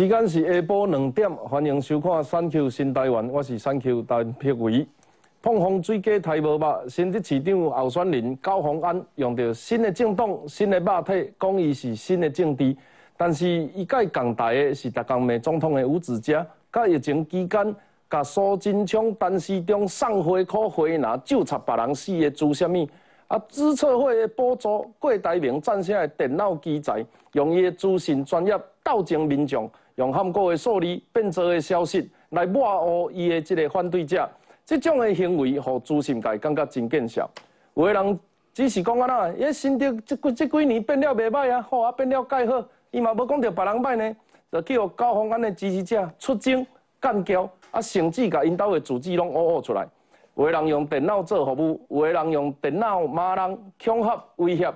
时间是下晡两点，欢迎收看《三 Q 新台湾》，我是三 Q 陈碧伟。碰风水鸡太无肉，新竹市长候选人高鸿安用着新的政党、新的肉体，讲伊是新的政治。但是伊甲伊共台的是逐工骂总统的吴子嘉，甲疫情期间，甲苏贞昌、陈时中送花可花拿，就插别人死的做啥物？啊，资策会的补助，郭台铭占下的电脑机材，用伊的资讯专业斗争民众，用韩国的数字变做的消息来抹黑伊的这个反对者。这种的行为，互资讯界感觉真见笑。有的人只是讲啊啦，伊新竹这几这几年变了袂歹啊，好啊变了介好，伊嘛无讲着别人歹呢，就去互高鸿安的支持者出征干交，啊，甚至甲因兜的字迹拢挖挖出来。有的人用电脑做服务，有的人用电脑骂人、恐吓、威胁。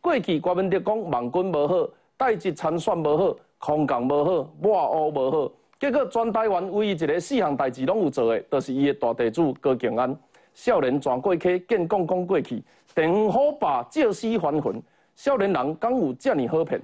过去国民党讲网军无好，代志参选无好，空降无好，抹黑无好。结果全台湾唯一一个四项代志拢有做的，就是伊的大地主高敬安。少年全过去，见公公过去，电火把借尸还魂。少年人敢有这么好骗？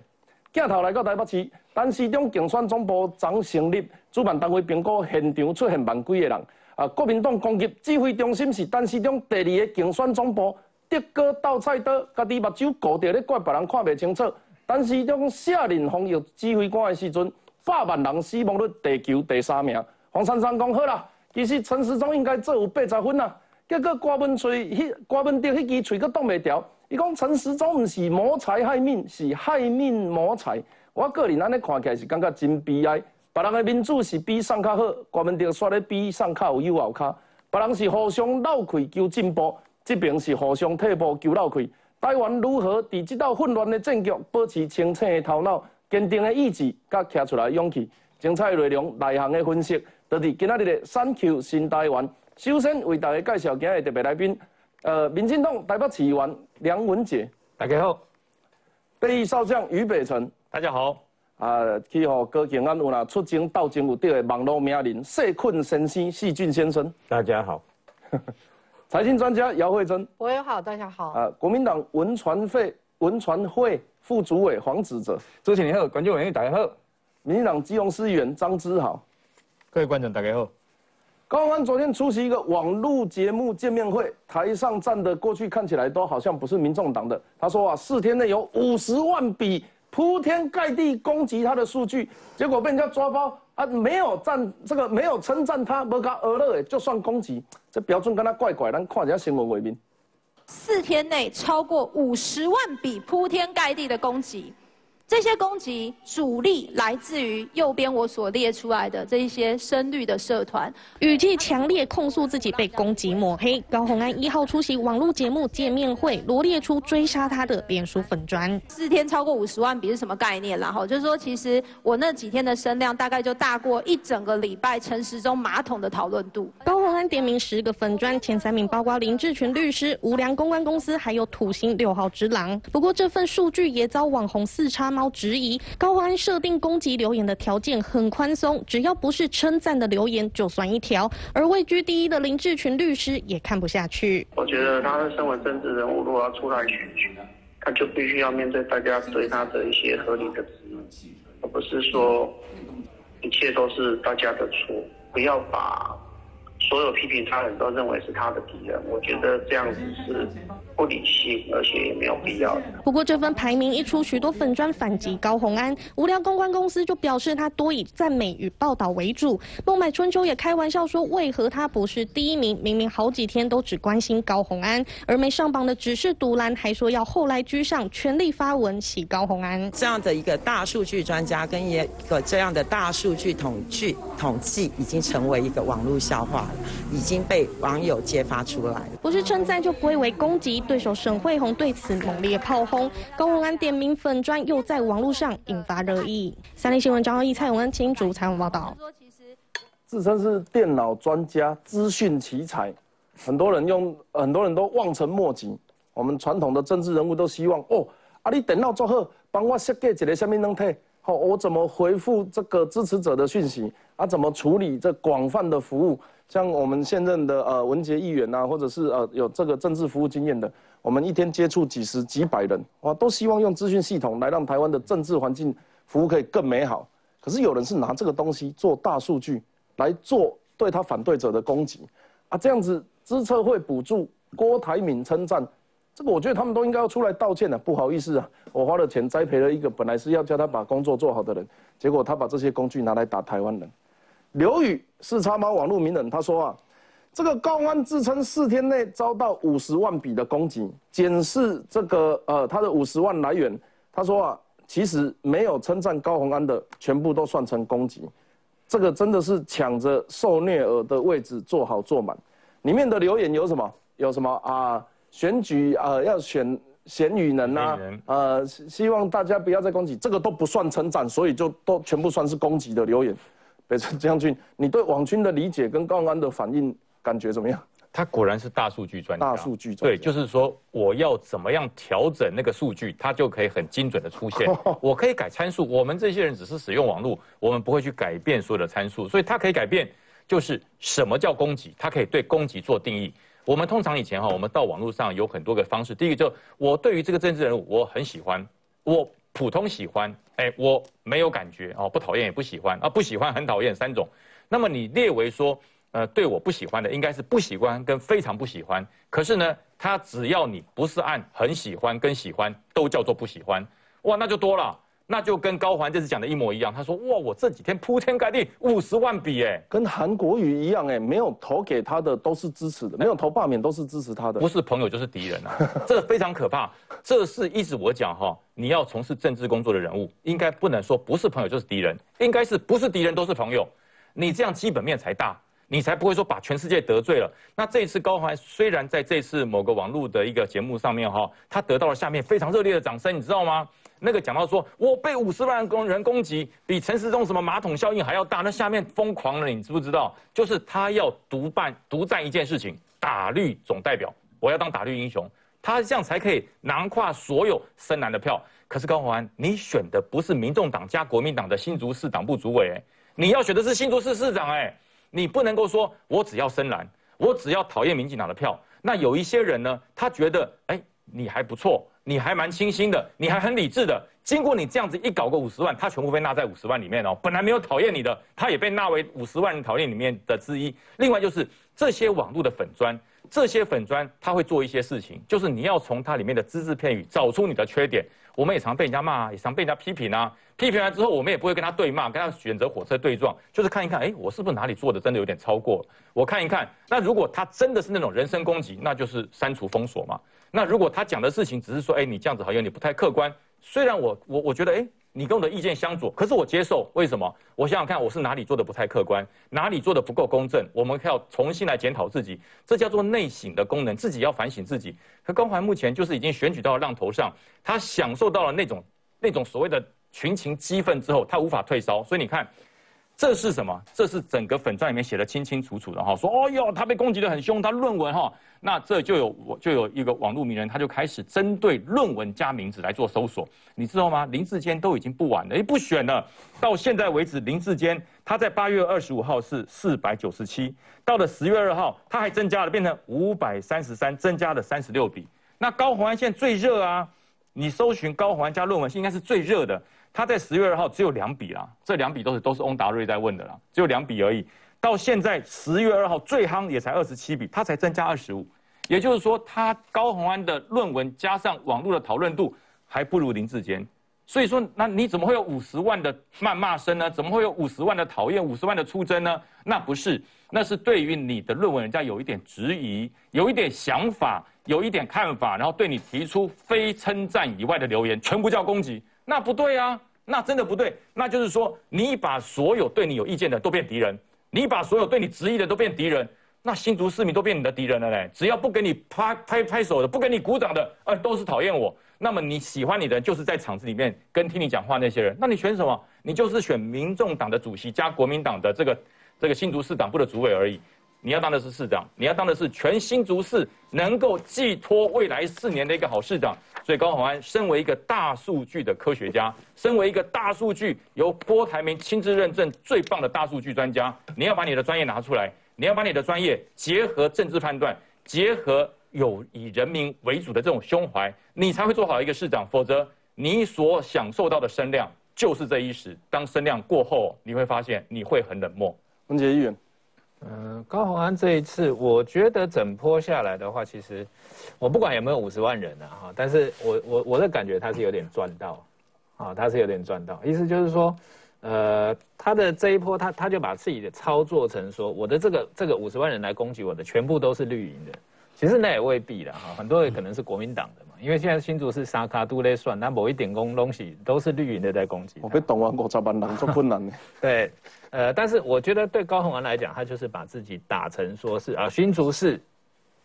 镜头来到台北市，陈市中竞选总部昨成立，主办单位评估现场出现万几个人。啊！国民党攻击指挥中心是陈时中第二个竞选总部，德哥倒菜刀，家己目睭顾着咧怪别人看袂清楚。陈时中下令防疫指挥官的时阵，百万人死亡率地球第三名。黄珊珊讲好啦，其实陈时中应该做有八十分啦。结果郭文翠、迄郭文德迄支嘴阁挡袂牢，伊讲陈时中毋是谋财害命，是害命谋财。我个人安尼看起来是感觉真悲哀。别人的民主是比上较好，国民党说的比上较有优后卡。别人是互相闹开求进步，这边是互相退步求闹开。台湾如何在这道混乱的政局保持清醒的头脑、坚定的意志，甲站出来勇气？精彩内容内行的分析，就是今仔日的三 Q 新台湾。首先为大家介绍今日特别来宾，呃，民进党台北市议员梁文杰，大家好。第一少将于北辰，大家好。啊，去互高庆安有啦出征斗争有得的网络名人谢困先生、细菌先生，大家好。财经专家姚慧珍，我也好，大家好。啊，国民党文传会文传会副主委黄子哲，主持人好，观众朋友大家好。民进党基隆市议员张之豪，各位观众大家好。高安昨天出席一个网络节目见面会，台上站的过去看起来都好像不是民众党的。他说啊，四天内有五十万笔。铺天盖地攻击他的数据，结果被人家抓包啊！没有赞这个，没有称赞他，不加俄勒，就算攻击，这标准跟他怪怪，咱看一下新闻为名。四天内超过五十万笔铺天盖地的攻击。这些攻击主力来自于右边我所列出来的这一些深绿的社团，语气强烈控诉自己被攻击抹黑。高红安一号出席网络节目见面会，罗列出追杀他的脸书粉砖。四天超过五十万笔是什么概念然后就是说，其实我那几天的声量大概就大过一整个礼拜陈时中马桶的讨论度。高红安点名十个粉砖，前三名包括林志群律师、无良公关公司，还有土星六号之狼。不过这份数据也遭网红四叉。猫质疑高鸿安设定攻击留言的条件很宽松，只要不是称赞的留言就算一条。而位居第一的林志群律师也看不下去。我觉得他身为政治人物，如果要出来选举，他就必须要面对大家对他的一些合理的质疑，而不是说一切都是大家的错。不要把所有批评他人都认为是他的敌人。我觉得这样子是。不理性，而且也没有必要。不过这份排名一出，许多粉砖反击高红安。无聊公关公司就表示他多以赞美与报道为主。孟买春秋也开玩笑说，为何他不是第一名？明明好几天都只关心高红安，而没上榜的只是独蓝，还说要后来居上，全力发文洗高红安。这样的一个大数据专家跟一个这样的大数据统计统计，已经成为一个网络笑话了，已经被网友揭发出来了。不是称赞就不会为攻击。对手沈慧红对此猛烈炮轰，高鸿安点名粉砖又在网络上引发热议。三立新闻张浩义、蔡永恩请主采访报道。自称是电脑专家、资讯奇才，很多人用，很多人都望尘莫及。我们传统的政治人物都希望，哦，啊，你电脑做好，帮我设计一个什么能体，好，我怎么回复这个支持者的讯息？啊，怎么处理这广泛的服务？像我们现任的呃文杰议员呐，或者是呃有这个政治服务经验的，我们一天接触几十几百人，哇，都希望用资讯系统来让台湾的政治环境服务可以更美好。可是有人是拿这个东西做大数据来做对他反对者的攻击啊，这样子资策会补助郭台铭称赞，这个我觉得他们都应该要出来道歉的。不好意思啊，我花了钱栽培了一个本来是要叫他把工作做好的人，结果他把这些工具拿来打台湾人。刘宇是叉猫网络名人他说啊，这个高安自称四天内遭到五十万笔的攻击，检视这个呃他的五十万来源，他说啊。其实没有称赞高鸿安的，全部都算成攻击，这个真的是抢着受虐儿的位置做好做满。里面的留言有什么？有什么啊？选举啊要选贤与能啊？呃，希望大家不要再攻击，这个都不算称赞，所以就都全部算是攻击的留言。北辰将军，你对网军的理解跟高鸿安的反应感觉怎么样？他果然是大数据专家。大数据专家对，就是说我要怎么样调整那个数据，它就可以很精准的出现。我可以改参数，我们这些人只是使用网络，我们不会去改变所有的参数，所以它可以改变，就是什么叫攻击，它可以对攻击做定义。我们通常以前哈，我们到网络上有很多个方式。第一个就我对于这个政治人物我很喜欢，我普通喜欢，哎，我没有感觉哦，不讨厌也不喜欢啊，不喜欢很讨厌三种。那么你列为说。呃，对我不喜欢的应该是不喜欢跟非常不喜欢。可是呢，他只要你不是按很喜欢跟喜欢都叫做不喜欢，哇，那就多了，那就跟高环这次讲的一模一样。他说，哇，我这几天铺天盖地五十万笔，哎，跟韩国瑜一样，哎，没有投给他的都是支持的，没有投罢免都是支持他的，不是朋友就是敌人啊，这非常可怕。这是一直我讲哈，你要从事政治工作的人物，应该不能说不是朋友就是敌人，应该是不是敌人都是朋友，你这样基本面才大。你才不会说把全世界得罪了。那这一次高环虽然在这次某个网络的一个节目上面哈，他得到了下面非常热烈的掌声，你知道吗？那个讲到说我被五十万工人攻击，比陈时中什么马桶效应还要大，那下面疯狂了，你知不知道？就是他要独办独占一件事情，打绿总代表，我要当打绿英雄，他这样才可以囊括所有深蓝的票。可是高环，你选的不是民众党加国民党的新竹市党部主委，你要选的是新竹市市长，哎。你不能够说，我只要深蓝，我只要讨厌民进党的票。那有一些人呢，他觉得，哎，你还不错，你还蛮清新的，你还很理智的。经过你这样子一搞个五十万，他全部被纳在五十万里面哦。本来没有讨厌你的，他也被纳为五十万人讨厌里面的之一。另外就是这些网络的粉砖，这些粉砖他会做一些事情，就是你要从它里面的只字片语找出你的缺点。我们也常被人家骂，也常被人家批评啊。批评完之后，我们也不会跟他对骂，跟他选择火车对撞，就是看一看，哎，我是不是哪里做的真的有点超过？我看一看。那如果他真的是那种人身攻击，那就是删除封锁嘛。那如果他讲的事情只是说，哎，你这样子好像你不太客观。虽然我我我觉得，哎。你跟我的意见相左，可是我接受。为什么？我想想看，我是哪里做的不太客观，哪里做的不够公正？我们要重新来检讨自己，这叫做内省的功能，自己要反省自己。可高环目前就是已经选举到了浪头上，他享受到了那种那种所谓的群情激愤之后，他无法退烧。所以你看。这是什么？这是整个粉钻里面写的清清楚楚的哈，说哦哟，他被攻击的很凶，他论文哈，那这就有我就有一个网络名人，他就开始针对论文加名字来做搜索，你知道吗？林志坚都已经不晚了，也，不选了。到现在为止，林志坚他在八月二十五号是四百九十七，到了十月二号，他还增加了，变成五百三十三，增加了三十六笔。那高虹安现在最热啊，你搜寻高虹安加论文，应该是最热的。他在十月二号只有两笔啦，这两笔都是都是翁达瑞在问的啦，只有两笔而已。到现在十月二号最夯也才二十七笔，他才增加二十五，也就是说他高鸿安的论文加上网络的讨论度还不如林志坚。所以说，那你怎么会有五十万的谩骂声呢？怎么会有五十万的讨厌、五十万的出征呢？那不是，那是对于你的论文，人家有一点质疑，有一点想法，有一点看法，然后对你提出非称赞以外的留言，全部叫攻击。那不对啊，那真的不对。那就是说，你把所有对你有意见的都变敌人，你把所有对你质疑的都变敌人，那新竹市民都变你的敌人了嘞。只要不给你拍拍拍手的，不给你鼓掌的，呃，都是讨厌我。那么你喜欢你的，就是在场子里面跟听你讲话那些人。那你选什么？你就是选民众党的主席加国民党的这个这个新竹市党部的主委而已。你要当的是市长，你要当的是全新竹市能够寄托未来四年的一个好市长。所以高鸿安身为一个大数据的科学家，身为一个大数据由郭台铭亲自认证最棒的大数据专家，你要把你的专业拿出来，你要把你的专业结合政治判断，结合有以人民为主的这种胸怀，你才会做好一个市长。否则，你所享受到的声量就是这一时。当声量过后，你会发现你会很冷漠。文杰议员，嗯，高鸿安这一次，我觉得整波下来的话，其实我不管有没有五十万人啊，哈，但是我我我的感觉他是有点赚到，啊，他是有点赚到，意思就是说，呃，他的这一波，他他就把自己的操作成说，我的这个这个五十万人来攻击我的，全部都是绿营的，其实那也未必了哈，很多人可能是国民党的嘛，因为现在新竹是沙卡都在算，那某一点工东西都是绿营的在攻击。我被动完五十万人做困难的。对，呃，但是我觉得对高鸿安来讲，他就是把自己打成说是啊，新竹市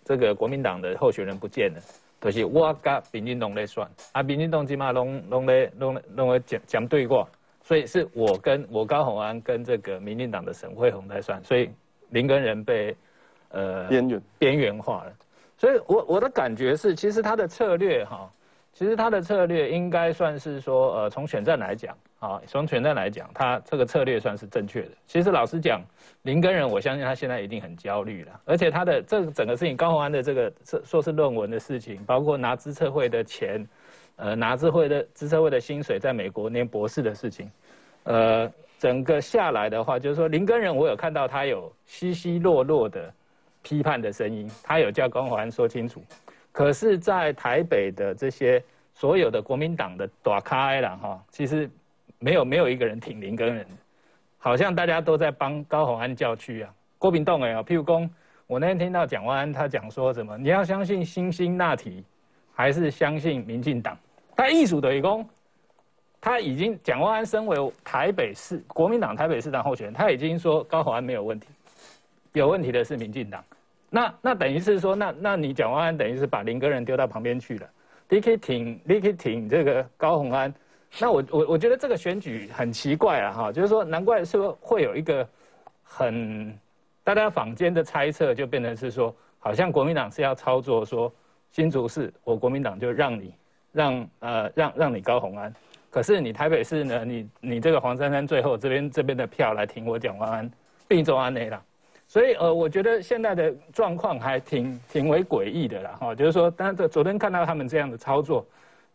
这个国民党的候选人不见了，就是我跟民进党在算，啊，民进党起码拢拢在拢在拢在讲讲对过，所以是我跟我高鸿安跟这个民进党的沈惠宏在算，所以林根人被呃边缘边缘化了。所以我我的感觉是，其实他的策略哈，其实他的策略应该算是说，呃，从选战来讲啊，从选战来讲，他这个策略算是正确的。其实老实讲，林根人，我相信他现在一定很焦虑了，而且他的这整个事情，高鸿安的这个硕硕士论文的事情，包括拿资策会的钱，呃，拿资会的资策会的薪水，在美国念博士的事情，呃，整个下来的话，就是说林根人，我有看到他有稀稀落落的。批判的声音，他有叫高鸿安说清楚，可是，在台北的这些所有的国民党的大咖啦哈，其实没有没有一个人挺林根人，好像大家都在帮高鸿安叫屈啊。郭炳栋哎啊，譬如说，我那天听到蒋万安他讲说什么，你要相信新兴那提，还是相信民进党？他艺术的义工，他已经蒋万安身为台北市国民党台北市长候选人，他已经说高鸿安没有问题。有问题的是民进党，那那等于是说，那那你蒋万安等于是把林根人丢到旁边去了，你可以挺，你可以挺这个高鸿安，那我我我觉得这个选举很奇怪啊哈，就是说难怪说会有一个很大家坊间的猜测，就变成是说，好像国民党是要操作说新竹市，我国民党就让你让呃让让你高鸿安，可是你台北市呢，你你这个黄珊珊最后这边这边的票来挺我蒋万安，并州安内了。所以呃，我觉得现在的状况还挺挺为诡异的啦，哈，就是说，但是昨天看到他们这样的操作，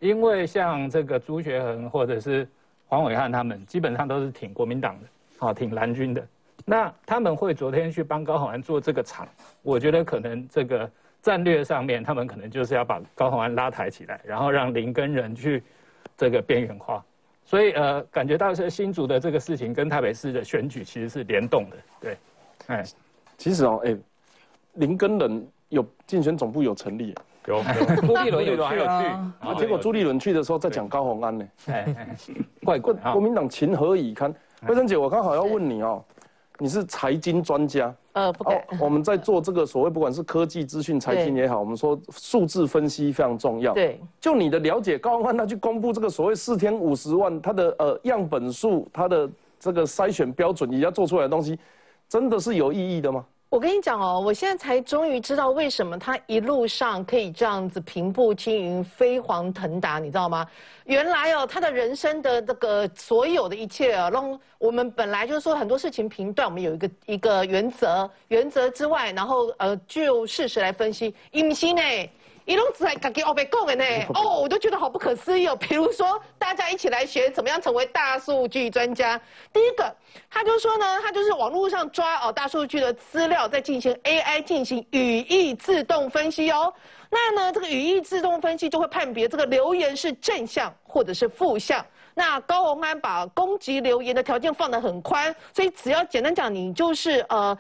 因为像这个朱学恒或者是黄伟汉他们，基本上都是挺国民党的，好，挺蓝军的，那他们会昨天去帮高鸿安做这个场，我觉得可能这个战略上面，他们可能就是要把高鸿安拉抬起来，然后让林根人去这个边缘化，所以呃，感觉到是新竹的这个事情跟台北市的选举其实是联动的，对，哎。其实哦，哎，林根人有竞选总部有成立，有 朱立伦有去啊，结果朱立伦去的时候在讲高鸿安呢，怪怪。国民党情何以堪？慧珍姐，我刚好要问你哦，你是财经专家，呃，不敢。我们在做这个所谓不管是科技资讯、财经也好，我们说数字分析非常重要。对，就你的了解，高鸿安他去公布这个所谓四天五十万，他的呃样本数，他的这个筛选标准，你要做出来的东西。真的是有意义的吗？我跟你讲哦，我现在才终于知道为什么他一路上可以这样子平步青云、飞黄腾达，你知道吗？原来哦，他的人生的这个所有的一切啊，让我们本来就是说很多事情评断，我们有一个一个原则，原则之外，然后呃就事实来分析，隐形呢。一路子来自己哦被讲的呢，哦，我都觉得好不可思议哦。比如说，大家一起来学怎么样成为大数据专家。第一个，他就说呢，他就是网络上抓哦大数据的资料，再进行 AI 进行语义自动分析哦。那呢，这个语义自动分析就会判别这个留言是正向或者是负向。那高鸿安把攻击留言的条件放得很宽，所以只要简单讲，你就是呃。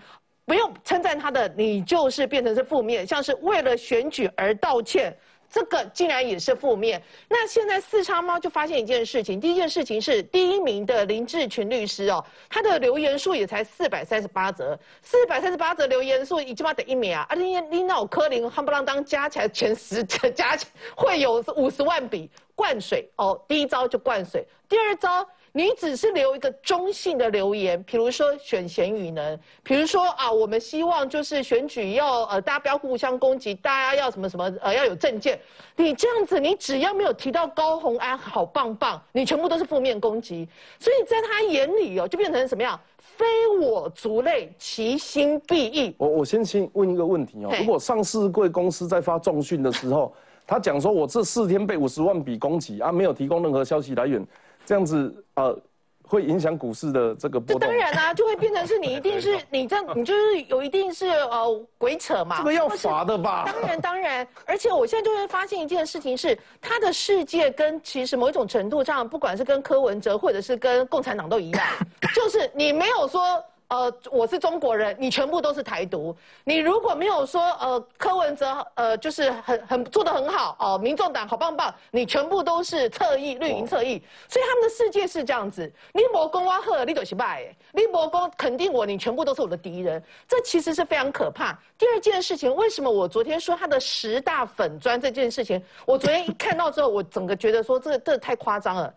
不用称赞他的，你就是变成是负面，像是为了选举而道歉，这个竟然也是负面。那现在四叉猫就发现一件事情，第一件事情是第一名的林志群律师哦，他的留言数也才四百三十八则，四百三十八则留言数，已经把等一秒啊，而且你那柯林汉不啷当加起来前十，加起会有五十万笔灌水哦，第一招就灌水，第二招。你只是留一个中性的留言，比如说选贤与能，比如说啊，我们希望就是选举要呃，大家不要互相攻击，大家要什么什么呃，要有政见。你这样子，你只要没有提到高红安好棒棒，你全部都是负面攻击。所以在他眼里哦，就变成什么样？非我族类，其心必异。我我先先问一个问题哦，如果上市贵公司在发重讯的时候，他讲说我这四天被五十万笔攻击啊，没有提供任何消息来源。这样子呃会影响股市的这个波动。当然啦、就会变成是你一定是你这样，你就是有一定是呃鬼扯嘛。这个要罚的吧？当然，当然，而且我现在就会发现一件事情是，他的世界跟其实某一种程度上，不管是跟柯文哲或者是跟共产党都一样，就是你没有说。呃，我是中国人，你全部都是台独。你如果没有说，呃，柯文哲，呃，就是很很做得很好，哦、民众党好棒棒，你全部都是侧翼，绿营侧翼。所以他们的世界是这样子，你魔公挖赫，你都是败，你魔公肯定我，你全部都是我的敌人。这其实是非常可怕。第二件事情，为什么我昨天说他的十大粉砖这件事情，我昨天一看到之后，我整个觉得说这个这太夸张了。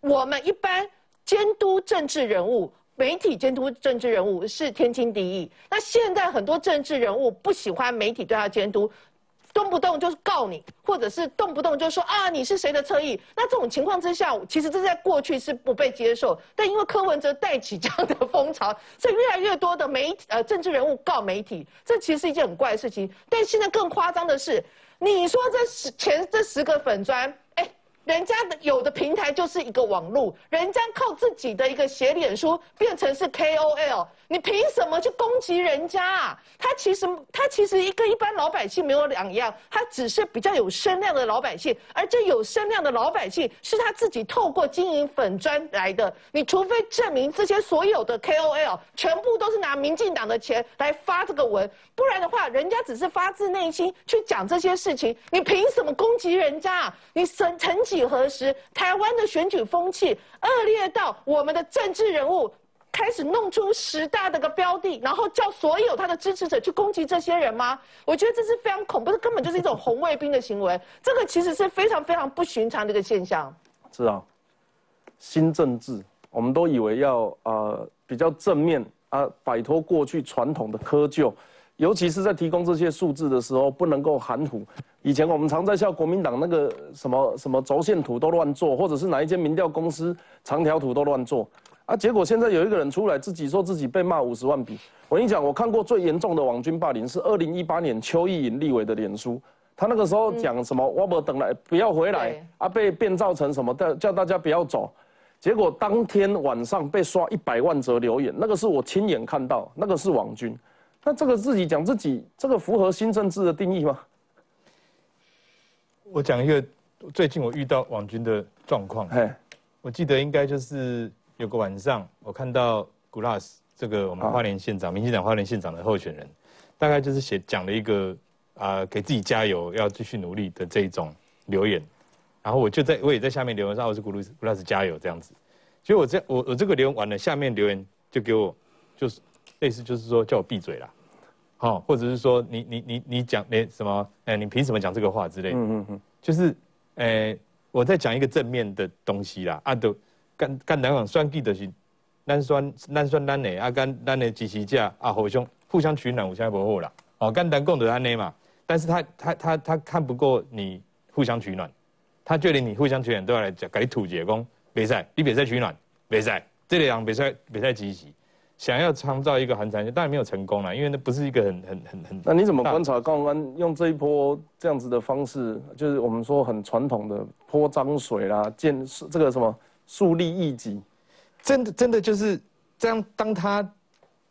我们一般监督政治人物。媒体监督政治人物是天经地义。那现在很多政治人物不喜欢媒体对他监督，动不动就是告你，或者是动不动就说啊你是谁的侧翼。那这种情况之下，其实这在过去是不被接受，但因为柯文哲带起这样的风潮，所以越来越多的媒体呃政治人物告媒体，这其实是一件很怪的事情。但现在更夸张的是，你说这十前这十个粉砖，人家的有的平台就是一个网络，人家靠自己的一个写脸书变成是 KOL，你凭什么去攻击人家啊？他其实他其实一跟一般老百姓没有两样，他只是比较有声量的老百姓，而这有声量的老百姓是他自己透过经营粉砖来的。你除非证明这些所有的 KOL 全部都是拿民进党的钱来发这个文，不然的话，人家只是发自内心去讲这些事情，你凭什么攻击人家啊？你曾曾几何时，台湾的选举风气恶劣到我们的政治人物开始弄出十大的个标的，然后叫所有他的支持者去攻击这些人吗？我觉得这是非常恐怖，这根本就是一种红卫兵的行为。这个其实是非常非常不寻常的一个现象。是啊，新政治，我们都以为要呃比较正面啊，摆脱过去传统的窠臼，尤其是在提供这些数字的时候，不能够含糊。以前我们常在笑国民党那个什么什么轴线图都乱做，或者是哪一间民调公司长条图都乱做啊，结果现在有一个人出来自己说自己被骂五十万笔。我跟你讲，我看过最严重的网军霸凌是二零一八年邱意颖立委的脸书。他那个时候讲什么“我不等来，不要回来”，啊，被变造成什么的，叫大家不要走。结果当天晚上被刷一百万则留言，那个是我亲眼看到，那个是网军。那这个自己讲自己，这个符合新政治的定义吗？我讲一个最近我遇到网军的状况。嘿，我记得应该就是有个晚上，我看到 Glass 这个我们花莲县长、民进党花莲县长的候选人，大概就是写讲了一个啊、给自己加油，要继续努力的这一种留言。然后我就在我也在下面留言说啊我是 Glass Glass 加油这样子。结果我这我我这个留言完了，下面留言就给我就是类似就是说叫我闭嘴啦。好、或者是说你你你你讲那什么？哎、你凭什么讲这个话之类的？嗯嗯嗯，就是，哎、我在讲一个正面的东西啦，啊，都干干两讲算计的是，咱算咱算咱的，啊，干咱的支持者啊，互相互相取暖，互相不好啦，哦，干单共的安内嘛，但是他他他他看不过你互相取暖，他觉得你互相取暖都要来讲，给你吐解讲，别赛，你别赛取暖，别赛，这类人别赛别赛支持，想要创造一个寒蝉效，当然没有成功啦，因为那不是一个很很很很。那你怎么观察高虹安用这一波这样子的方式，就是我们说很传统的泼脏水啦，建这个什么树立异己，真的真的就是这样。当他，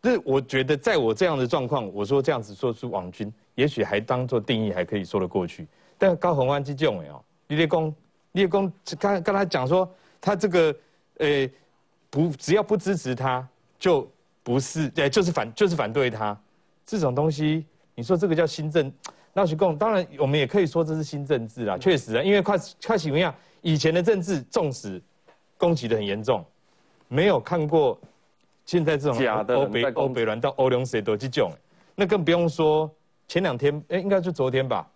就是我觉得在我这样的状况，我说这样子说出网军，也许还当做定义还可以说得过去。但高宏安这种哎哦，李立功，李立功刚跟他讲说，他这个呃不只要不支持他，就不是对就是反就是反对他，这种东西，你说这个叫新政？那去共，当然我们也可以说这是新政治啦，确实啊，因为快快喜文样，以前的政治纵使攻击的很严重，没有看过现在这种假的欧北欧北乱到欧龙谁都这种，那更不用说前两天，哎，应该就昨天吧，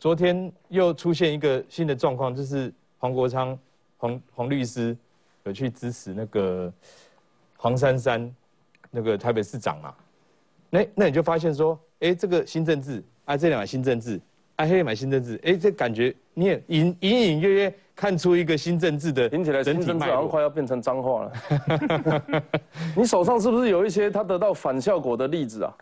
昨天又出现一个新的状况，就是黄国昌黄黄律师有去支持那个黄珊珊那个台北市长嘛，那那你就发现说，哎，这个新政治啊，这两个新政治，啊，黑马新政治，哎，这感觉你也隐隐隐约约看出一个新政治的听起来新政治好像。快要变成脏话了。你手上是不是有一些他得到反效果的例子啊？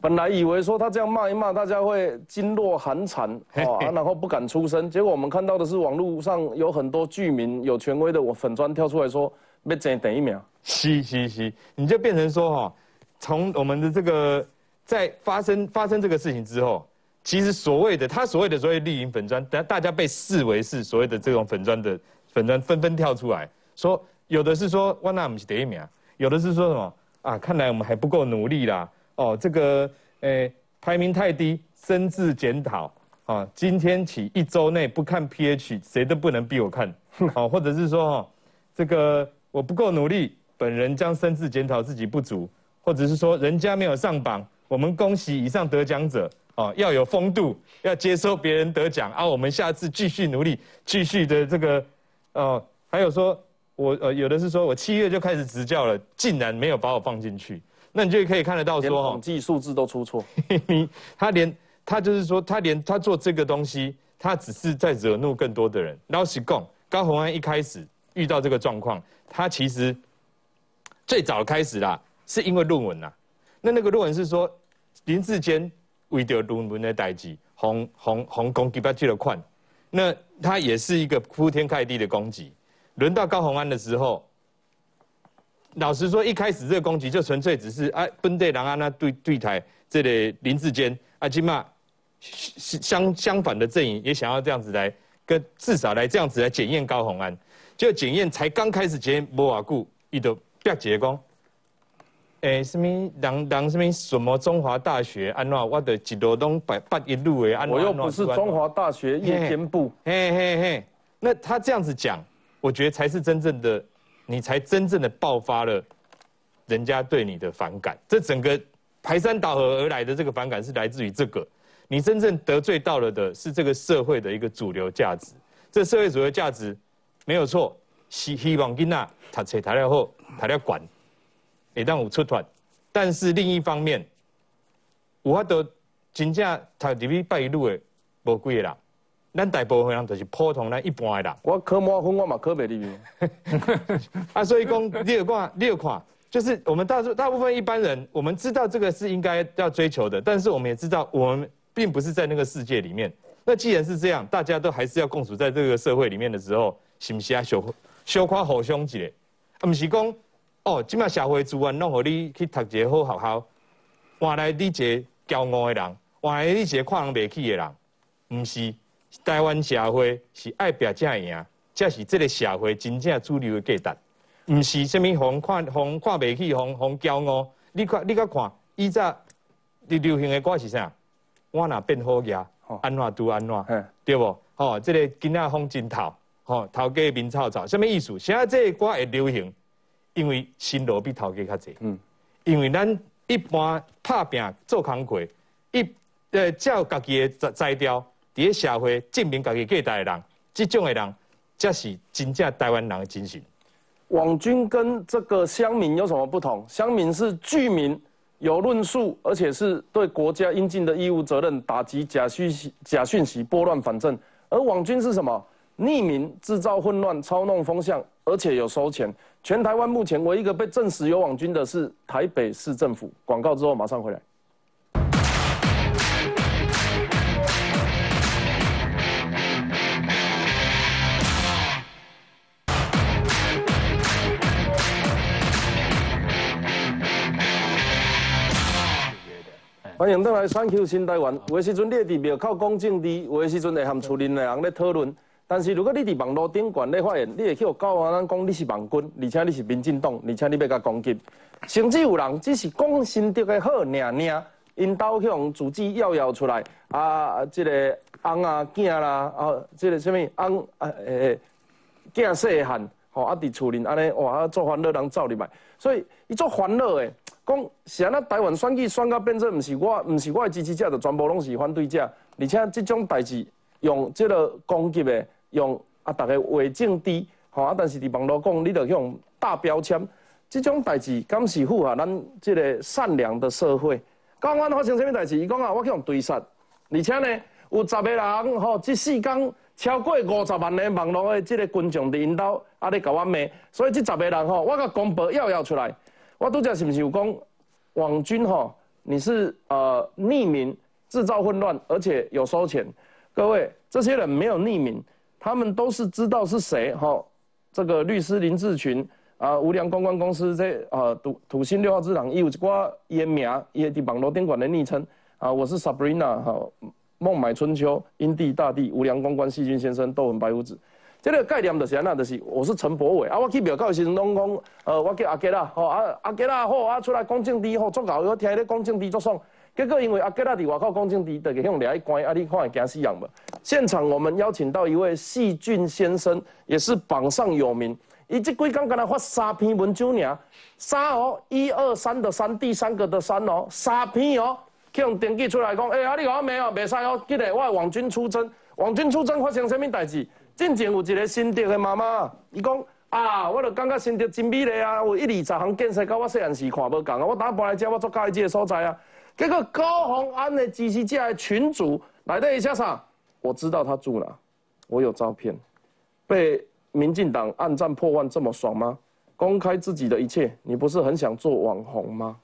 本来以为说他这样骂一骂，大家会噤若寒蝉 哦、啊然后不敢出声。结果我们看到的是网络上有很多居民有权威的我粉砖跳出来说要争第一秒。是是是，你就变成说哈，从我们的这个在发生发生这个事情之后，其实所谓的他所谓的所谓绿营粉砖，大大家被视为是所谓的这种粉砖的粉砖纷纷跳出来说，有的是说万纳姆是第一名，有的是说什么啊，看来我们还不够努力啦，哦，这个诶排名太低，深自检讨。啊，今天起一周内不看 pH，谁都不能逼我看。好，或者是说哈，这个我不够努力，本人将深自检讨自己不足，或者是说人家没有上榜，我们恭喜以上得奖者。哦，要有风度，要接受别人得奖啊！我们下次继续努力，继续的这个，哦，还有说，我呃有的是说我七月就开始执教了，竟然没有把我放进去，那你就可以看得到连说哈统，计数字都出错。你他连他就是说，他连他做这个东西，他只是在惹怒更多的人。老实讲，高鸿安一开始遇到这个状况，他其实最早开始啦，是因为论文啦。那那个论文是说林志坚为着论文的代志，红红红攻击他去了款，那他也是一个铺天盖地的攻击。轮到高鸿安的时候，老实说，一开始这个攻击就纯粹只是啊，本地人啊那对对台这里林志坚啊，起码相相反的阵营也想要这样子来跟至少来这样子来检验高鸿安，就检验才刚开始检验无偌久，伊就别结讲，诶、什么人人什么什么中华大学安怎，我的一路拢八八一路的安怎，我又不是中华大学夜间部，嘿嘿嘿，那他这样子讲，我觉得才是真正的，你才真正的爆发了人家对你的反感。这整个排山倒河而来的这个反感是来自于这个，你真正得罪到了的是这个社会的一个主流价值。这社会主流价值没有错，希希望囡仔读册读了好，读了管，会当有出团。但是另一方面，有法度真正读入去拜一路的无几个人。咱大部分人就是普通咱一般的人。我科满分我嘛科袂入去。啊，所以讲你有看，你有看，就是我们大大部分一般人，我们知道这个是应该要追求的，但是我们也知道我们并不是在那个世界里面。那既然是这样，大家都还是要共处在这个社会里面的时候，是毋是啊？小小可互相一下，啊，毋是讲哦，今麦社会资源拢互你去读一个好学校，换来你一个骄傲的人，换来你一个看人袂起的人，毋是。台湾社会是爱拼才赢，才是即个社会真正主流的价值，毋是什么红看红看袂起，红红骄傲。你看，你甲看，以前你流行的歌是啥？我若变好嘢，安怎拄安怎，对无？吼、这个囡仔风真头，吼、头家面臭臭，什么意思？现在这个歌会流行，因为新路比头家较济。嗯，因为咱一般拍拼做工课，一呃照家己的材料。伫咧社会证明家己价值的人，这种的人，才是真正台湾人的精神。网军跟这个乡民有什么不同？乡民是居民，有论述，而且是对国家应尽的义务责任，打击假讯息、假讯息，拨乱反正。而网军是什么？匿名制造混乱，操弄风向，而且有收钱。全台湾目前唯一一个被证实有网军的是台北市政府。广告之后马上回来。欢迎登来选 Q 新台湾。有的时阵你会伫庙口讲政治，有的时阵会含厝邻的人咧讨论。但是如果你伫网络顶悬咧发言，你会去有高安人讲你是网军，而且你是民进党，而且你要甲攻击。甚至有人只是讲心得的好，尔尔，因兜向自己摇摇出来啊，即、个翁啊囝啦，啊，即、个什物翁啊诶囝细汉，吼啊伫厝里安尼哇，啊做烦恼人走入来，所以伊做烦恼诶。讲是安尼台湾选举选到变做，毋是我，毋是我的支持者，就全部拢是反对者。而且即种代志用即个攻击的，用啊，逐个话政治，吼啊，但是伫网络讲，你着用大标签，即种代志敢是符合咱即个善良的社会？刚刚发生什么代志？伊讲啊，我去用堆杀，而且呢，有十个人吼，即四天超过五十万的网络的即个群众伫因兜啊咧甲我骂，所以即十个人吼，我甲公布要要出来。我拄则是毋是有讲网军吼你是呃匿名制造混乱，而且有收钱。各位，这些人没有匿名，他们都是知道是谁哈。这个律师林志群啊，无良公关公司这啊土土星六号之狼，有一寡伊的名，伊的伫网络电管的昵称啊，我是 Sabrina 哈，孟买春秋、因地大地、无良公关、细菌先生、斗文白胡子。这个概念就是安那，就是我是陈柏伟啊，我去庙口时阵拢讲，呃，我叫阿杰啦，吼啊阿杰啦好啊，出来讲政治吼，足够我听咧讲政治足爽。结果因为阿吉拉伫外口讲政治，就给向掠去关啊，你看会惊死人无？现场我们邀请到一位细菌先生，也是榜上有名。伊即几工刚才发三篇文章尔，三哦，一二三的三，第三个的三哦，三篇哦，去用登记出来讲，哎啊，你讲没有？袂使哦，记得我网军出征，网军出征发生什么代志？进前有一个新竹的妈妈，伊讲啊，我就感觉新竹真美丽啊，有一二十项建设，甲我细汉时看无共啊，我打搬来遮，我做介意这个所在啊。结果高鸿安的支持者的群主来的一下啥？我知道他住哪，我有照片。被民进党暗战破万这么爽吗？公开自己的一切，你不是很想做网红吗？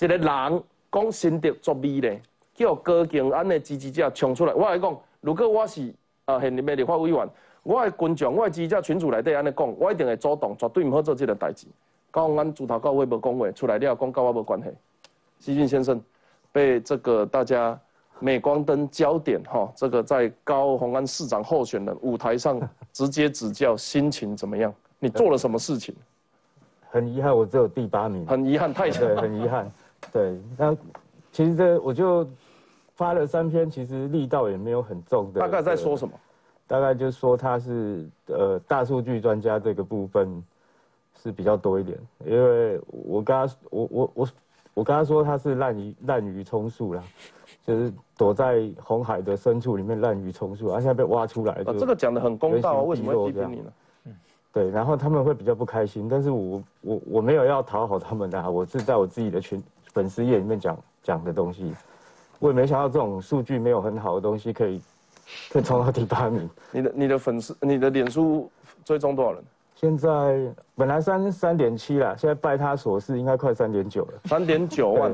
一个人讲新竹作美咧，叫高鸿安的支持者冲出来，我来讲，如果我是。啊，现任的立法委员，我的群众，我的记者群主内底安尼讲，我一定会主动，绝对唔好做这个代志。高鸿安自头到尾无讲话，出来了讲跟我无关系。习俊先生被这个大家镁光灯焦点哈，这个在高鸿安市长候选人舞台上直接指教，心情怎么样？你做了什么事情？很遗憾，我只有第八名。很遗憾，太对，很遗憾。对，那其实这我就。发了三篇，其实力道也没有很重的。大概在说什么？大概就说他是呃大数据专家这个部分是比较多一点，因为我跟他我我我我跟他说他是滥竽滥竽充数啦，就是躲在红海的深处里面滥竽充数，而现在被挖出来。这个讲的很公道，为什么会批评你呢？嗯，对，然后他们会比较不开心，但是我我我没有要讨好他们的，我是在我自己的群粉丝页里面讲讲的东西。我也没想到这种数据没有很好的东西可以，可以冲到第八名。你的你的粉丝，你的脸书追踪多少人？现在本来三三点七啦，现在拜他所赐，应该快三点九了。三点九万，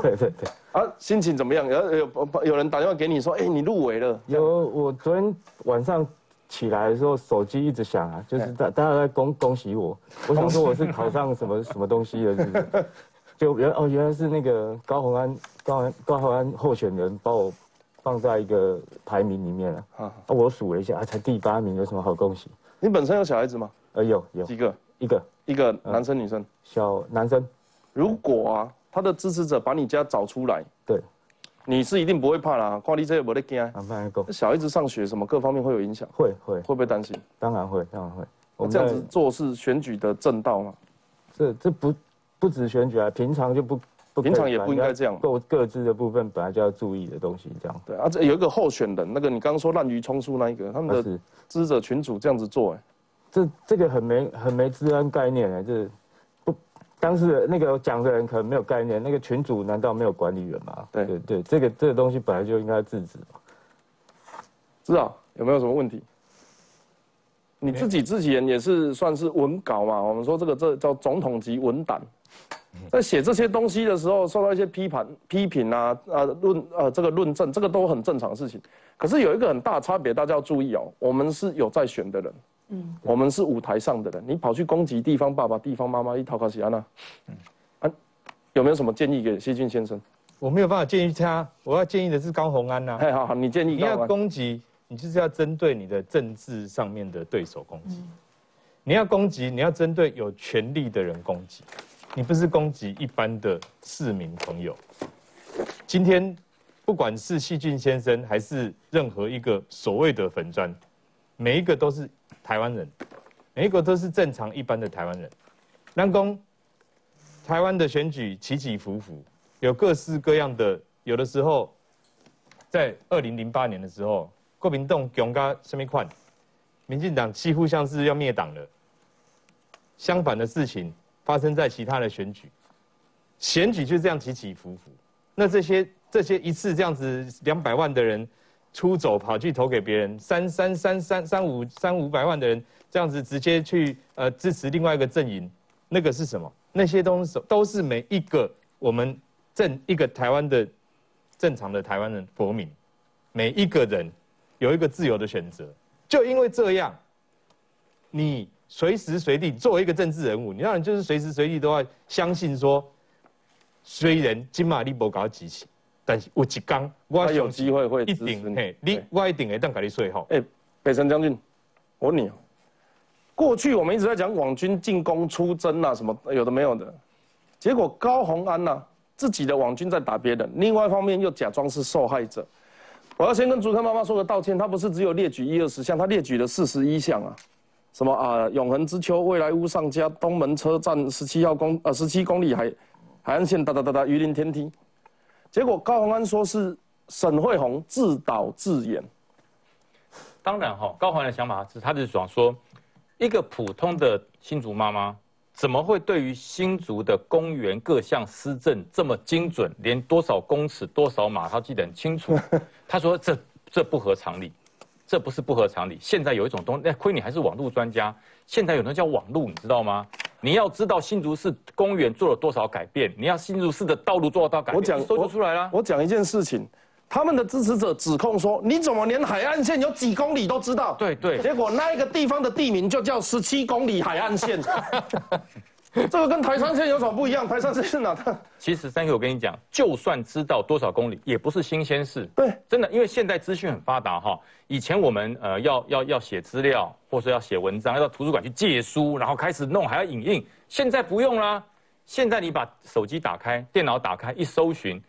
对 对对。啊，心情怎么样？有有有人打电话给你说，哎，你入围了。有，我昨天晚上起来的时候，手机一直响啊，就是大大家在恭恭喜我。我想说我是考上什么 什么东西了，是不是？就原哦，原来是那个高鸿安，高鸿高鸿安候选人把我放在一个排名里面了。啊，我数了一下，啊，才第八名，有什么好恭喜？你本身有小孩子吗？呃，有有几个？一个一个男生女生？小男生。如果啊，他的支持者把你家找出来，对，你是一定不会怕啦。挂你这个没得惊。小孩子上学什么各方面会有影响？会会会不会担心？当然会，当然会。我这样子做是选举的正道吗？这这不不止选举啊，平常就不。平常也不应该这样，各各自的部分本来就要注意的东西，这样。对啊，这有一个候选人，那个你刚刚说滥竽充数那一个，他们的支持者群主这样子做，哎，这这个很没很没治安概念哎，这不当时那个讲的人可能没有概念，那个群主难道没有管理员吗？对对对，这个这个东西本来就应该制止嘛。知道有没有什么问题？你自己之前也是算是文稿嘛，我们说这个这叫总统级文胆。在写这些东西的时候，受到一些批判、批评啊，呃，论呃这个论证，这个都很正常的事情。可是有一个很大差别，大家要注意哦。我们是有在选的人，嗯，我们是舞台上的人。你跑去攻击地方爸爸、地方妈妈，一讨卡西安娜，嗯，啊，有没有什么建议给谢俊先生？我没有办法建议他，我要建议的是高鸿安呐。哎，好好，你建议你要攻击，你就是要针对你的政治上面的对手攻击。你要攻击，你要针对有权力的人攻击。你不是攻击一般的市民朋友。今天，不管是细菌先生还是任何一个所谓的粉砖，每一个都是台湾人，每一个都是正常一般的台湾人。南公，台湾的选举起起伏伏，有各式各样的。有的时候，在二零零八年的时候，国民党强加什么款，民进党几乎像是要灭党了。相反的事情。发生在其他的选举，选举就这样起起伏伏。那这些这些一次这样子两百万的人出走跑去投给别人，三三三三三五三五百万的人这样子直接去呃支持另外一个阵营，那个是什么？那些东西都是每一个我们正一个台湾的正常的台湾人国民，每一个人有一个自由的选择。就因为这样，你随时随地作为一个政治人物，你让人就是随时随地都要相信说，虽然金马利博搞集齐，但是有一刚我他有机会会一定嘿，你我一定会当给你说。好。哎，北辰将军，我问你哦，过去我们一直在讲网军进攻出征啊，什么有的没有的，结果高鸿安呐、自己的网军在打别人，另外一方面又假装是受害者。我要先跟竹科妈妈说个道歉，他不是只有列举一二十项，他列举了四十一项啊，什么啊，永恒之丘、未来屋上家、东门车站十七号公呃十七公里海海岸线哒哒哒哒鱼林天梯，结果高宏安说是沈惠宏自导自演。当然哈、高环的想法是，他就是想说，一个普通的新竹妈妈，怎么会对于新竹的公园各项施政这么精准，连多少公尺、多少码，他记得很清楚。他说这这不合常理，这不是不合常理。现在有一种东西，那亏你还是网络专家，现在有人叫网络，你知道吗？你要知道新竹市公园做了多少改变，你要新竹市的道路做了多少改变，我讲你搜就出来了。我讲一件事情，他们的支持者指控说，你怎么连海岸线有几公里都知道？对对结果那一个地方的地名就叫十七公里海岸线。这个跟台山线有什么不一样？台山线是哪的？其实三哥，我跟你讲，就算知道多少公里，也不是新鲜事。对，真的，因为现在资讯很发达哈。以前我们呃要要要写资料，或者说要写文章，要到图书馆去借书，然后开始弄，还要影印。现在不用啦，现在你把手机打开，电脑打开，一搜寻，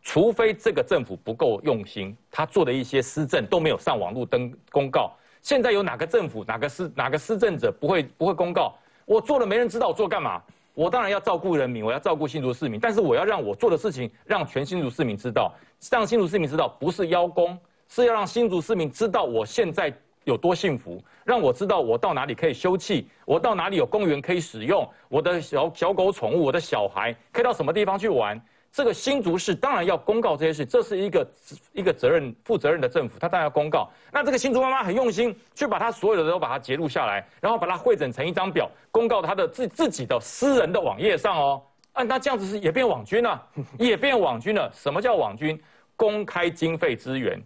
除非这个政府不够用心，他做的一些施政都没有上网络登公告。现在有哪个政府、哪个施哪个施政者不会不会公告？我做了没人知道我做干嘛？我当然要照顾人民，我要照顾新竹市民，但是我要让我做的事情让全新竹市民知道，让新竹市民知道不是邀功，是要让新竹市民知道我现在有多幸福，让我知道我到哪里可以休憩，我到哪里有公园可以使用，我的小小狗宠物，我的小孩可以到什么地方去玩。这个新竹市当然要公告这些事，这是一个一个责任负责任的政府，他当然要公告。那这个新竹妈妈很用心，去把他所有的都把它截录下来，然后把它汇整成一张表，公告他的自自己的私人的网页上哦。啊，那这样子是也变网军了，也变网军了。什么叫网军？公开经费资源，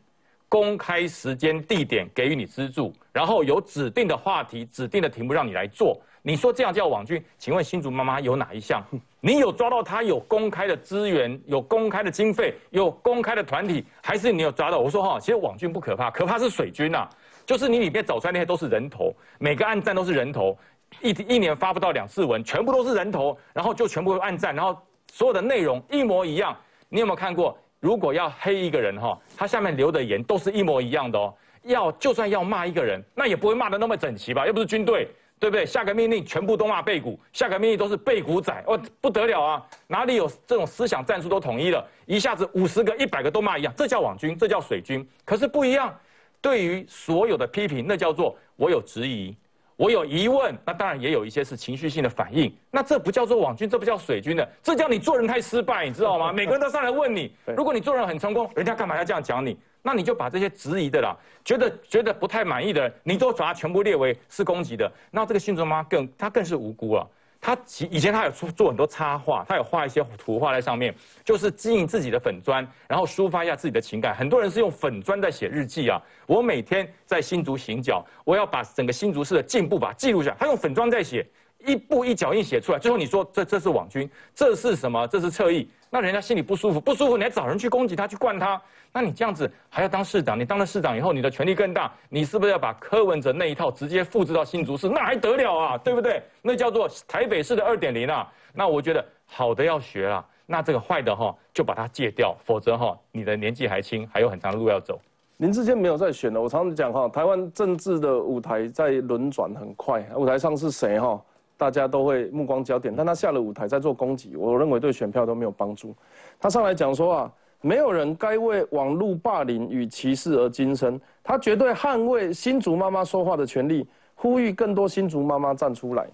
公开时间地点给予你资助，然后有指定的话题、指定的题目让你来做。你说这样叫网军？请问新竹妈妈有哪一项？你有抓到他有公开的资源、有公开的经费、有公开的团体，还是你有抓到？我说哈，其实网军不可怕，可怕是水军呐、就是你里面找出来那些都是人头，每个暗战都是人头，一一年发不到两次文，全部都是人头，然后就全部暗战，然后所有的内容一模一样。你有没有看过？如果要黑一个人哈，他下面留的言都是一模一样的哦。要就算要骂一个人，那也不会骂的那么整齐吧？又不是军队。对不对？下个命令全部都骂背骨，下个命令都是背骨仔，哦，不得了啊！哪里有这种思想战术都统一了，一下子五十个、一百个都骂一样，这叫网军，这叫水军。可是不一样，对于所有的批评，那叫做我有质疑，我有疑问，那当然也有一些是情绪性的反应，那这不叫做网军，这不叫水军的，这叫你做人太失败，你知道吗？每个人都上来问你，如果你做人很成功，人家干嘛要这样讲你？那你就把这些质疑的啦，觉得觉得不太满意的，你都把它全部列为是攻击的。那这个新竹妈更她更是无辜了。她其以前她有做做很多插画，她有画一些图画在上面，就是经营自己的粉砖，然后抒发一下自己的情感。很多人是用粉砖在写日记啊。我每天在新竹行脚，我要把整个新竹市的进步把它记录下来。他用粉砖在写，一步一脚印写出来。最后你说这这是网军，这是什么？这是侧翼。那人家心里不舒服，不舒服，你还找人去攻击他，去灌他。那你这样子还要当市长？你当了市长以后，你的权力更大，你是不是要把柯文哲那一套直接复制到新竹市？那还得了啊，对不对？那叫做台北市的二点零啊。那我觉得好的要学啊，那这个坏的哈就把它戒掉，否则哈你的年纪还轻，还有很长的路要走。林志坚没有在选了，我常常讲哈，台湾政治的舞台在轮转很快，舞台上是谁哈，大家都会目光焦点，但他下了舞台在做攻击，我认为对选票都没有帮助。他上来讲说啊。没有人该为网络霸凌与歧视而今生，他绝对捍卫新竹妈妈说话的权利，呼吁更多新竹妈妈站出来。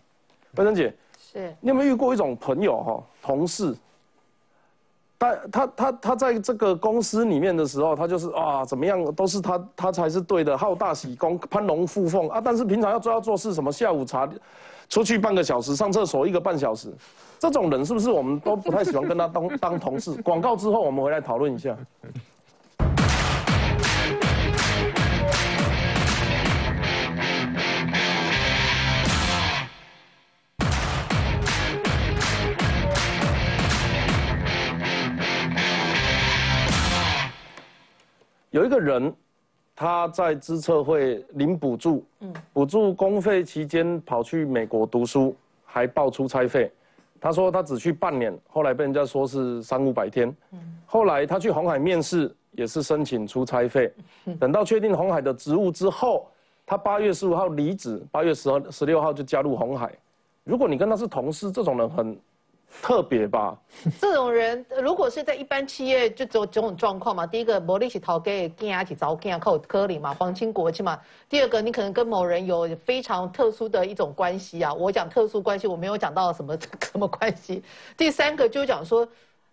白珍姐，是你有没有遇过一种朋友哈，同事，他他他他在这个公司里面的时候，他就是啊怎么样都是他他才是对的，好大喜功，攀龙附凤啊，但是平常要做要做事，什么下午茶。出去半个小时，上厕所一个半小时，这种人是不是我们都不太喜欢跟他当 当同事？广告之后我们回来讨论一下。有一个人，他在资策会领补助，补助公费期间跑去美国读书，还报出差费。他说他只去半年，后来被人家说是三五百天。后来他去红海面试，也是申请出差费。等到确定红海的职务之后，他八月十五号离职，八月十二十六号就加入红海。如果你跟他是同事，这种人很特别吧？这种人如果是在一般企业，就只有这种状况嘛。第一个，魔力是逃给跟阿起早跟靠科里嘛，皇亲国戚嘛。第二个，你可能跟某人有非常特殊的一种关系啊。我讲特殊关系，我没有讲到什么 什么关系。第三个就讲说，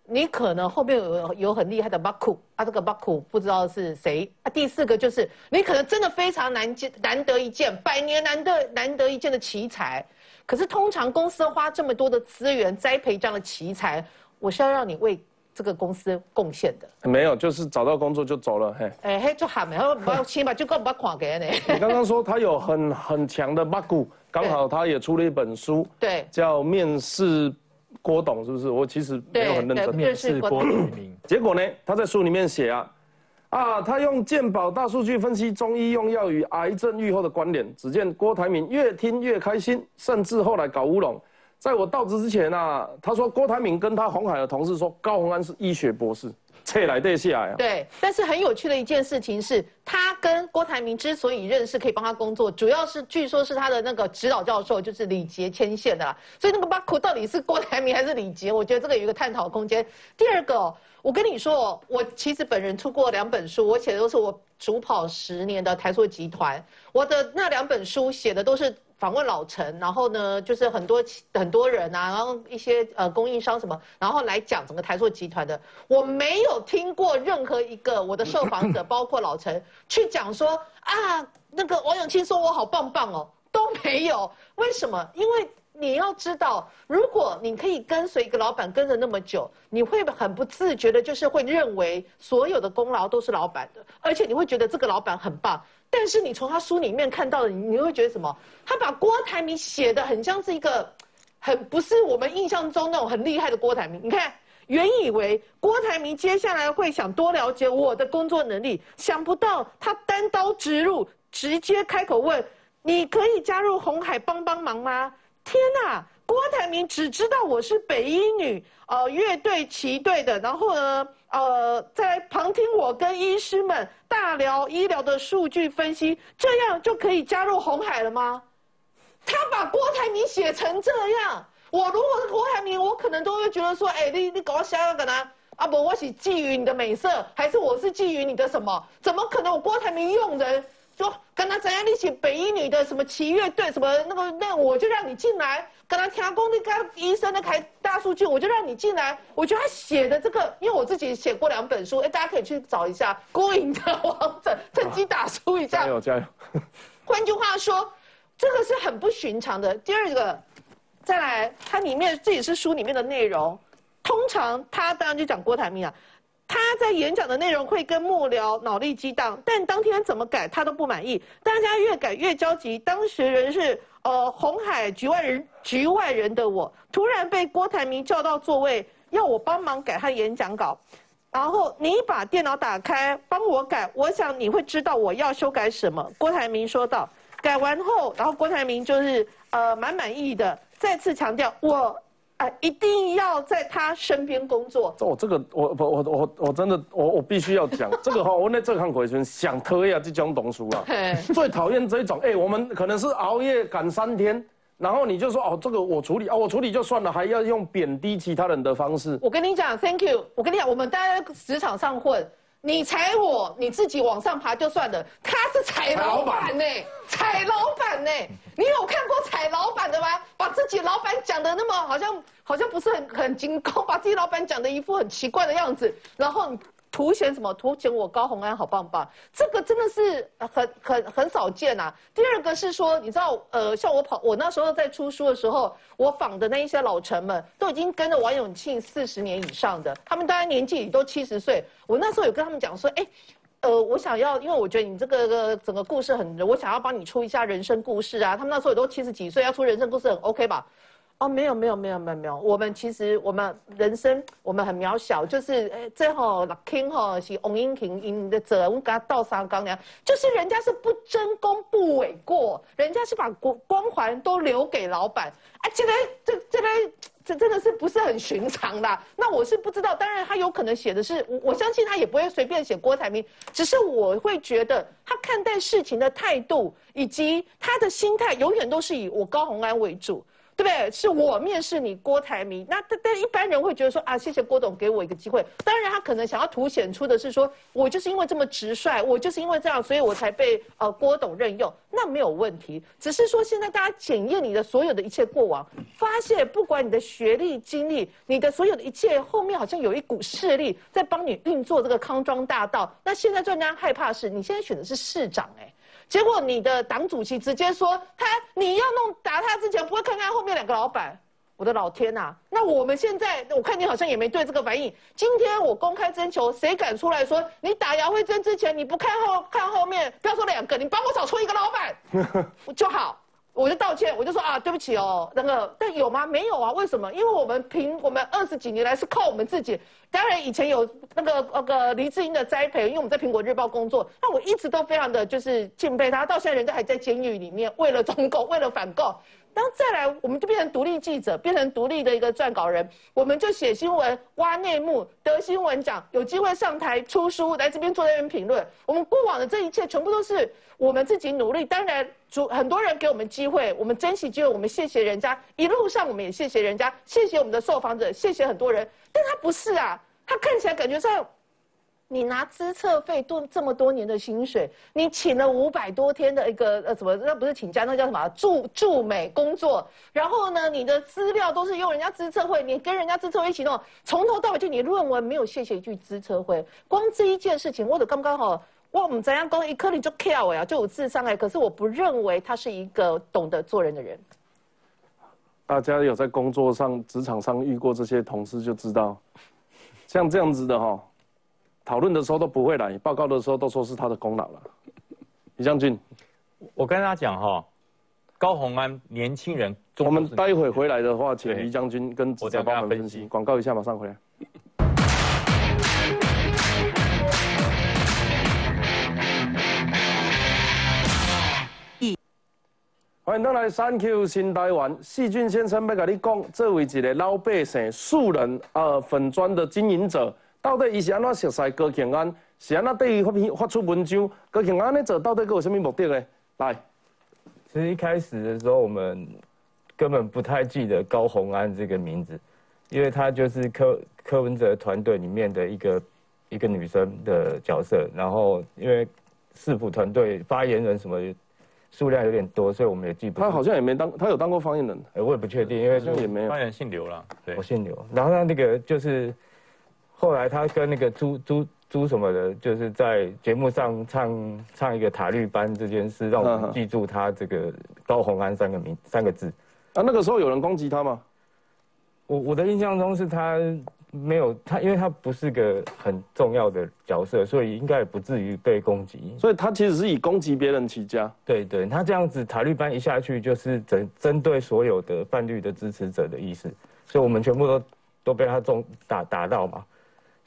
你可能后面有有很厉害的巴库啊，这个巴库不知道是谁啊。第四个就是你可能真的非常难见难得一见，百年难得难得一见的奇才。可是通常公司花这么多的资源栽培这样的奇才，我是要让你为这个公司贡献的。没有，就是找到工作就走了。嘿，哎、嘿，就喊没有，不要起码就够不要垮给你。你刚刚说他有很很强的八股刚好他也出了一本书，对叫《面试郭董》，是不是？我其实没有很认真。面试郭董 结果呢，他在书里面写啊，啊，他用健保大数据分析中医用药与癌症愈后的关联。只见郭台铭越听越开心，甚至后来搞乌龙。在我到职之前啊，他说郭台铭跟他红海的同事说，高鸿安是医学博士，切来对下来啊。对，但是很有趣的一件事情是，他跟郭台铭之所以认识，可以帮他工作，主要是据说是他的那个指导教授就是李杰牵线的啦。所以那个巴库到底是郭台铭还是李杰？我觉得这个有一个探讨空间。第二个、我跟你说哦，我其实本人出过两本书，我写的都是我主跑十年的台塑集团，我的那两本书写的都是。访问老陈，然后呢，就是很多很多人啊，然后一些呃供应商什么，然后来讲整个台塑集团的，我没有听过任何一个我的受访者，包括老陈，去讲说啊，那个王永庆说我好棒棒哦，都没有。为什么？因为你要知道，如果你可以跟随一个老板跟着那么久，你会很不自觉的，就是会认为所有的功劳都是老板的，而且你会觉得这个老板很棒。但是你从他书里面看到的，你你会觉得什么？他把郭台铭写的很像是一个，很不是我们印象中那种很厉害的郭台铭。你看，原以为郭台铭接下来会想多了解我的工作能力，想不到他单刀直入，直接开口问：“你可以加入红海帮帮忙吗？”天哪！郭台铭只知道我是北医女，呃，乐队旗队的，然后呢，呃，在旁听我跟医师们大聊医疗的数据分析，这样就可以加入红海了吗？他把郭台铭写成这样，我如果是郭台铭，我可能都会觉得说，哎、你你搞我想要干嘛？啊不，我是觊觎你的美色，还是我是觊觎你的什么？怎么可能？我郭台铭用人说跟他怎样一起北医女的什么旗乐队什么那个那我就让你进来，跟他听工那个医生那开大数据，我就让你进来。我觉得他写的这个，因为我自己写过两本书，哎，大家可以去找一下孤影的王者，趁机打书一下。加油加油！换句话说，这个是很不寻常的。第二个，再来，它里面这也是书里面的内容。通常他当然就讲郭台铭啊，他在演讲的内容会跟幕僚脑力激荡，但当天怎么改他都不满意，大家越改越焦急。当时人是呃红海局外人局外人的我，突然被郭台铭叫到座位，要我帮忙改他演讲稿。然后你把电脑打开，帮我改，我想你会知道我要修改什么。郭台铭说道。改完后，然后郭台铭就是呃蛮满意的，再次强调我呃一定要在他身边工作。这我这个我我我我我真的我我必须要讲这个哈，我那这看回旋想推啊这种东西啊，最讨厌这种哎，我们可能是熬夜赶三天，然后你就说哦这个我处理啊我处理就算了，还要用贬低其他人的方式。我跟你讲，Thank you。我跟你讲，我们大家在职场上混，你踩我，你自己往上爬就算了，他是踩老板呢，踩老板呢。你有看过踩老板的吗？把自己老板讲的那么好像好像不是很很精工，把自己老板讲的一副很奇怪的样子，然后凸显什么？凸显我高红安好棒棒，这个真的是很很很少见呐、第二个是说，你知道，呃，像我跑，我那时候在出书的时候，我访的那一些老臣们，都已经跟着王永庆四十年以上的，他们当然年纪也都七十岁。我那时候有跟他们讲说，哎。呃，我想要，因为我觉得你这个个整个故事很，我想要帮你出一下人生故事啊。他们那时候也都七十几岁，要出人生故事很 OK 吧？哦，没有没有没有没有没有，我们其实我们人生我们很渺小，就是哎最后 king 吼是王英婷因的责，我们给他倒三缸呀，就是人家是不争功不诿过，人家是把光光环都留给老板，啊，这个这这个这真的是不是很寻常的。那我是不知道，当然他有可能写的是，我我相信他也不会随便写郭台铭，只是我会觉得他看待事情的态度以及他的心态，永远都是以我高红安为主。对不对？是我面试你郭台铭，那但但一般人会觉得说啊，谢谢郭董给我一个机会。当然，他可能想要凸显出的是说，我就是因为这么直率，我就是因为这样，所以我才被呃郭董任用，那没有问题。只是说现在大家检验你的所有的一切过往，发现不管你的学历、经历，你的所有的一切后面好像有一股势力在帮你运作这个康庄大道。那现在最让大家害怕的是，你现在选的是市长、哎。结果你的党主席直接说他你要弄打他之前不会看看后面两个老板，我的老天呐、那我们现在我看你好像也没对这个反应。今天我公开征求，谁敢出来说你打姚慧珍之前你不看后看后面，不要说两个，你帮我找出一个老板 就好。我就道歉，我就说啊，对不起哦，那个，但有吗？没有啊，为什么？因为我们凭我们二十几年来是靠我们自己。当然以前有那个那个黎智英的栽培，因为我们在苹果日报工作，那我一直都非常的就是敬佩他，到现在人家还在监狱里面，为了中共，为了反共。然后再来，我们就变成独立记者，变成独立的一个撰稿人，我们就写新闻、挖内幕、得新闻奖，有机会上台出书，来这边做这边评论。我们过往的这一切，全部都是我们自己努力。当然，主很多人给我们机会，我们珍惜机会，我们谢谢人家。一路上我们也谢谢人家，谢谢我们的受访者，谢谢很多人。但他不是啊，他看起来感觉上。你拿资策费多这么多年的薪水，你请了五百多天的一个呃什么？那不是请假，那叫什么？驻驻美工作。然后呢，你的资料都是用人家资策会，你跟人家资策会一起弄，从头到尾就你论文没有谢谢一句资策会。光这一件事情，我的刚刚好哇，我们怎样讲一颗你就 care 呀，就有智商哎。可是我不认为他是一个懂得做人的人。大家有在工作上、职场上遇过这些同事就知道，像这样子的哈，讨论的时候都不会来，报告的时候都说是他的功劳了。李将军，我跟大家讲哈，高虹安年轻人，我们待会回来的话，请对李将军跟执长我再帮我们分析。广告一下，马上回来。欢迎登来三 Q 新台湾。细菌先生要跟你讲，作为一个老百姓、素人呃粉砖的经营者，到底伊是安怎熟悉高庆安？是安怎对伊发发出文章？高庆安尼做到底佮有什么目的呢？来，其实一开始的时候，我们根本不太记得高虹安这个名字，因为她就是柯柯文哲团队里面的一个一个女生的角色。然后因为市府团队发言人什么数量有点多，所以我们也记不住。他好像也没当，他有当过发言人，呃我也不确定，因为好像也没有发。言人姓刘了，对我，姓刘。然后他那个就是后来他跟那个朱朱朱什么的，就是在节目上唱唱一个塔绿班这件事，让我们记住他这个高洪安三个名三个字。啊，那个时候有人攻击他吗？我我的印象中是他没有他，因为他不是个很重要的角色，所以应该也不至于被攻击。所以他其实是以攻击别人起家。对对，他这样子塔绿班一下去，就是针针对所有的泛绿的支持者的意思，所以我们全部都都被他中打打到嘛，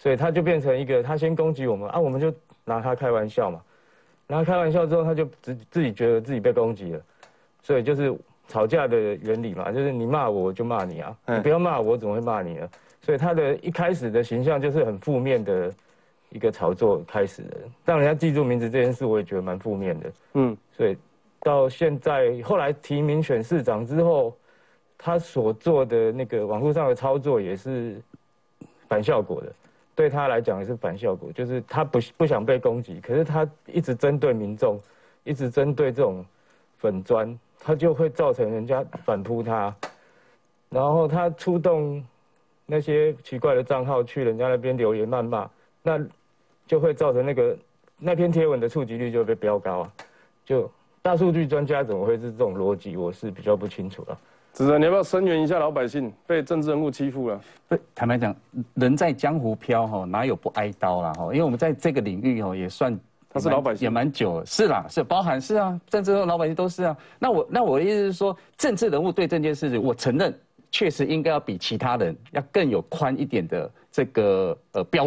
所以他就变成一个他先攻击我们啊，我们就拿他开玩笑嘛，拿他开玩笑之后，他就自自己觉得自己被攻击了，所以就是吵架的原理嘛，就是你骂我我就骂你啊，嗯你不要骂我，我怎么会骂你呢？所以他的一开始的形象就是很负面的一个炒作开始的，让人家记住名字这件事，我也觉得蛮负面的。嗯，所以到现在后来提名选市长之后，他所做的那个网络上的操作也是反效果的，对他来讲也是反效果，就是他不不想被攻击，可是他一直针对民众，一直针对这种粉砖，他就会造成人家反扑他，然后他出动那些奇怪的账号去人家那边留言谩骂，那就会造成那个那篇贴文的触及率就会被飙高啊。就大数据专家怎么会是这种逻辑？我是比较不清楚了。子仁，你要不要声援一下老百姓被政治人物欺负了？不，坦白讲，人在江湖飘哈，哪有不挨刀啦哈？因为我们在这个领域哦，也算他是老百姓也蛮久了，是啦，是包含是啊，政治老百姓都是啊。那我那我的意思是说，政治人物对这件事情，我承认确实应该要比其他人要更有宽一点的这个呃标。